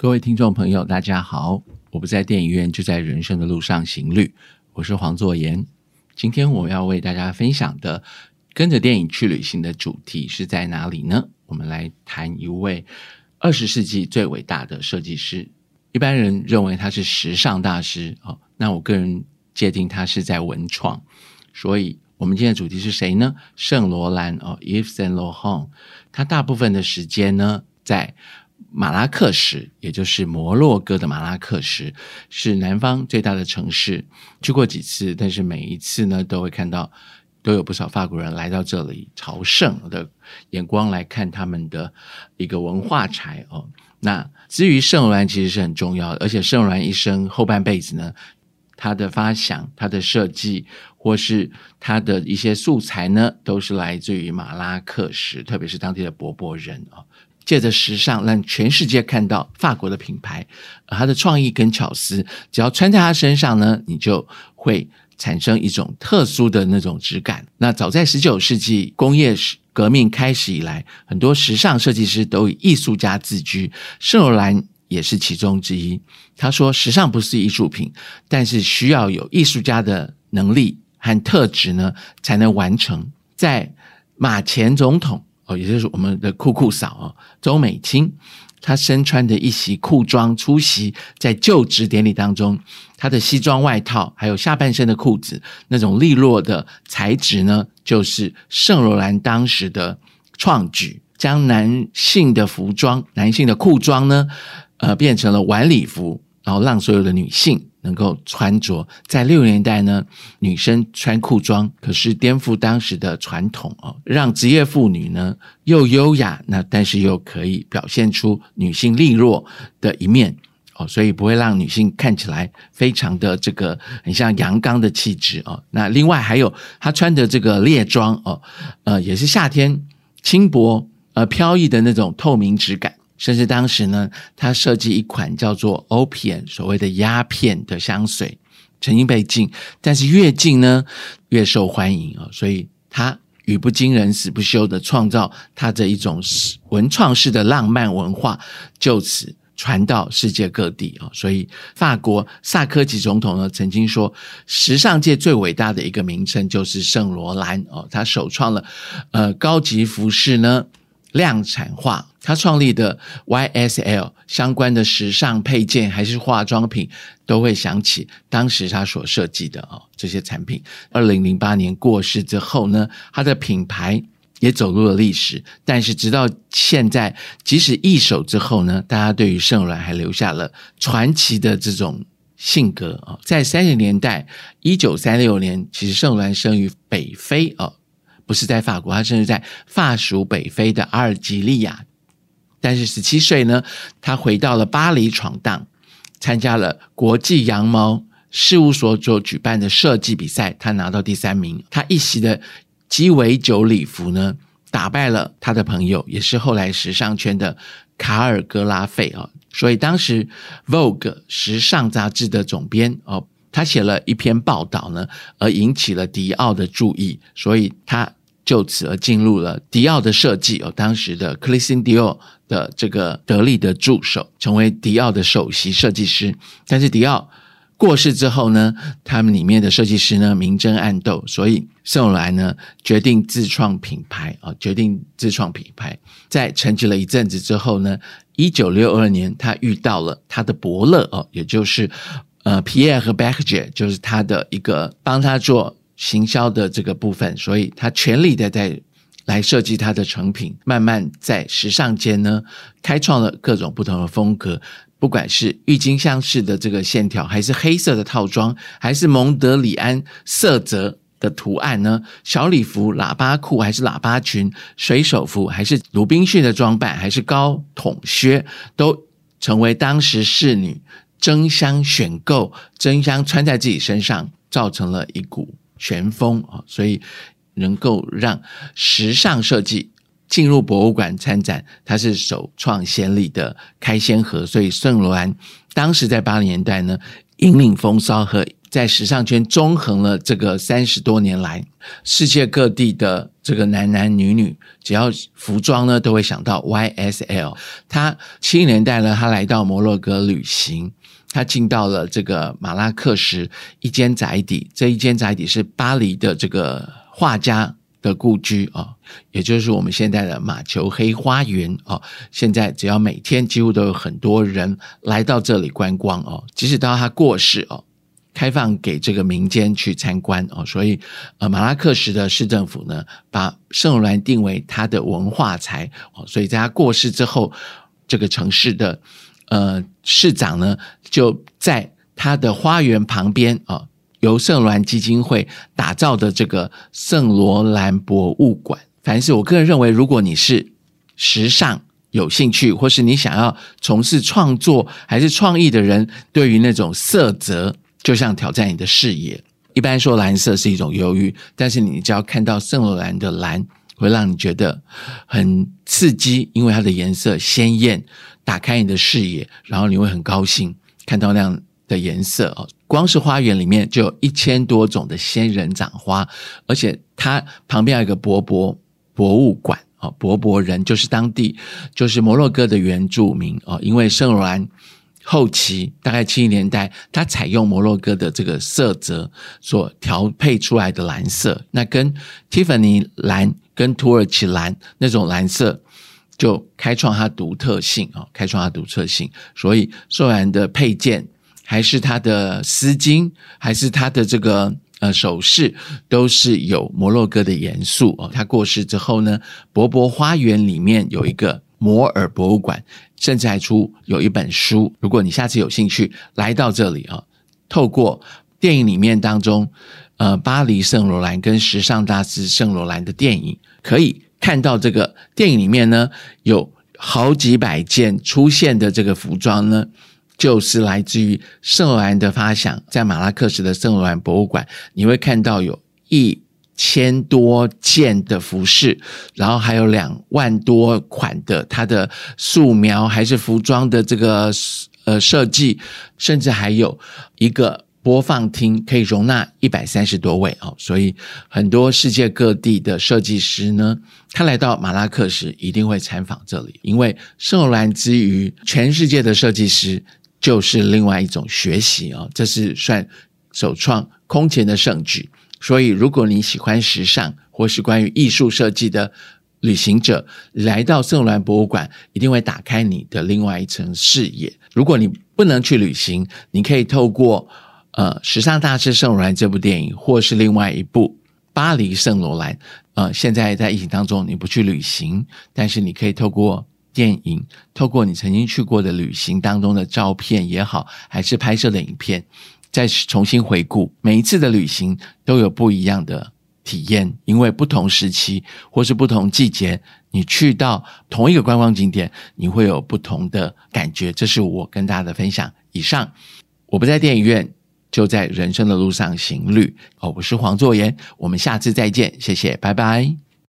各位听众朋友，大家好！我不在电影院，就在人生的路上行旅。我是黄作言。今天我要为大家分享的，跟着电影去旅行的主题是在哪里呢？我们来谈一位二十世纪最伟大的设计师。一般人认为他是时尚大师哦，那我个人界定他是在文创。所以，我们今天的主题是谁呢？圣罗兰哦，Yves Saint Laurent。他大部分的时间呢，在马拉克什，也就是摩洛哥的马拉克什，是南方最大的城市。去过几次，但是每一次呢，都会看到都有不少法国人来到这里朝圣的眼光来看他们的一个文化财哦。那至于圣罗兰，其实是很重要的，而且圣罗兰一生后半辈子呢，他的发想、他的设计，或是他的一些素材呢，都是来自于马拉克什，特别是当地的柏柏人啊。借着时尚，让全世界看到法国的品牌，而它的创意跟巧思，只要穿在它身上呢，你就会产生一种特殊的那种质感。那早在十九世纪工业革命开始以来，很多时尚设计师都以艺术家自居，圣罗兰也是其中之一。他说：“时尚不是艺术品，但是需要有艺术家的能力和特质呢，才能完成。”在马前总统。哦，也就是我们的酷酷嫂哦，周美青，她身穿的一袭裤装出席在就职典礼当中，她的西装外套还有下半身的裤子那种利落的材质呢，就是圣罗兰当时的创举，将男性的服装、男性的裤装呢，呃，变成了晚礼服，然后让所有的女性。能够穿着，在六年代呢，女生穿裤装，可是颠覆当时的传统哦，让职业妇女呢又优雅，那但是又可以表现出女性利落的一面哦，所以不会让女性看起来非常的这个很像阳刚的气质哦。那另外还有她穿的这个猎装哦，呃，也是夏天轻薄而飘逸的那种透明质感。甚至当时呢，他设计一款叫做 Opium 所谓的鸦片的香水，曾经被禁，但是越禁呢越受欢迎啊！所以他语不惊人死不休的创造他的一种文创式的浪漫文化，就此传到世界各地啊！所以法国萨科齐总统呢曾经说，时尚界最伟大的一个名称就是圣罗兰哦，他首创了呃高级服饰呢。量产化，他创立的 YSL 相关的时尚配件还是化妆品，都会想起当时他所设计的哦这些产品。二零零八年过世之后呢，他的品牌也走入了历史。但是直到现在，即使一手之后呢，大家对于圣罗兰还留下了传奇的这种性格啊。在三十年代，一九三六年，其实圣罗兰生于北非啊。不是在法国，他甚至在法属北非的阿尔及利亚。但是十七岁呢，他回到了巴黎闯荡，参加了国际羊毛事务所所举办的设计比赛，他拿到第三名。他一袭的鸡尾酒礼服呢，打败了他的朋友，也是后来时尚圈的卡尔格拉费啊。所以当时 Vogue 时尚杂志的总编哦，他写了一篇报道呢，而引起了迪奥的注意，所以他。就此而进入了迪奥的设计哦，当时的克里斯汀迪奥的这个得力的助手，成为迪奥的首席设计师。但是迪奥过世之后呢，他们里面的设计师呢明争暗斗，所以圣罗兰呢决定自创品牌啊，决定自创品牌。在沉寂了一阵子之后呢，一九六二年，他遇到了他的伯乐哦，也就是呃皮埃尔和贝克杰，就是他的一个帮他做。行销的这个部分，所以他全力的在来设计他的成品，慢慢在时尚间呢开创了各种不同的风格。不管是郁金香式的这个线条，还是黑色的套装，还是蒙德里安色泽的图案呢？小礼服、喇叭裤，还是喇叭裙、水手服，还是鲁滨逊的装扮，还是高筒靴，都成为当时侍女争相选购、争相穿在自己身上，造成了一股。旋风啊，所以能够让时尚设计进入博物馆参展，它是首创先例的开先河。所以圣罗兰当时在八零年代呢，引领风骚和在时尚圈纵横了这个三十多年来，世界各地的这个男男女女，只要服装呢，都会想到 YSL。他七零年代呢，他来到摩洛哥旅行，他进到了这个马拉克什一间宅邸，这一间宅邸是巴黎的这个画家。的故居啊，也就是我们现在的马球黑花园啊。现在只要每天几乎都有很多人来到这里观光哦，即使到他过世哦，开放给这个民间去参观哦。所以呃，马拉克什的市政府呢，把圣罗兰定为他的文化财哦。所以在他过世之后，这个城市的呃市长呢，就在他的花园旁边啊。由圣罗兰基金会打造的这个圣罗兰博物馆，凡是我个人认为，如果你是时尚有兴趣，或是你想要从事创作还是创意的人，对于那种色泽，就像挑战你的视野。一般说蓝色是一种忧郁，但是你只要看到圣罗兰的蓝，会让你觉得很刺激，因为它的颜色鲜艳，打开你的视野，然后你会很高兴看到那样的颜色哦。光是花园里面就有一千多种的仙人掌花，而且它旁边有一个博博博物馆啊，博博人就是当地就是摩洛哥的原住民哦，因为圣罗兰后期大概七十年代，它采用摩洛哥的这个色泽所调配出来的蓝色，那跟 Tiffany 蓝跟土耳其蓝那种蓝色就开创它独特性啊，开创它独特性，所以圣罗兰的配件。还是他的丝巾，还是他的这个呃首饰，都是有摩洛哥的元素哦。他过世之后呢，博博花园里面有一个摩尔博物馆，甚至还出有一本书。如果你下次有兴趣来到这里啊，透过电影里面当中，呃，巴黎圣罗兰跟时尚大师圣罗兰的电影，可以看到这个电影里面呢，有好几百件出现的这个服装呢。就是来自于圣罗兰的发想，在马拉克什的圣罗兰博物馆，你会看到有一千多件的服饰，然后还有两万多款的它的素描还是服装的这个呃设计，甚至还有一个播放厅可以容纳一百三十多位哦，所以很多世界各地的设计师呢，他来到马拉克什一定会参访这里，因为圣罗兰之于全世界的设计师。就是另外一种学习哦，这是算首创空前的盛举。所以，如果你喜欢时尚或是关于艺术设计的旅行者，来到圣罗兰博物馆，一定会打开你的另外一层视野。如果你不能去旅行，你可以透过呃《时尚大师圣罗兰》这部电影，或是另外一部《巴黎圣罗兰》。呃，现在在疫情当中，你不去旅行，但是你可以透过。电影透过你曾经去过的旅行当中的照片也好，还是拍摄的影片，再重新回顾每一次的旅行都有不一样的体验，因为不同时期或是不同季节，你去到同一个观光景点，你会有不同的感觉。这是我跟大家的分享。以上，我不在电影院，就在人生的路上行旅。哦，我是黄作言，我们下次再见，谢谢，拜拜。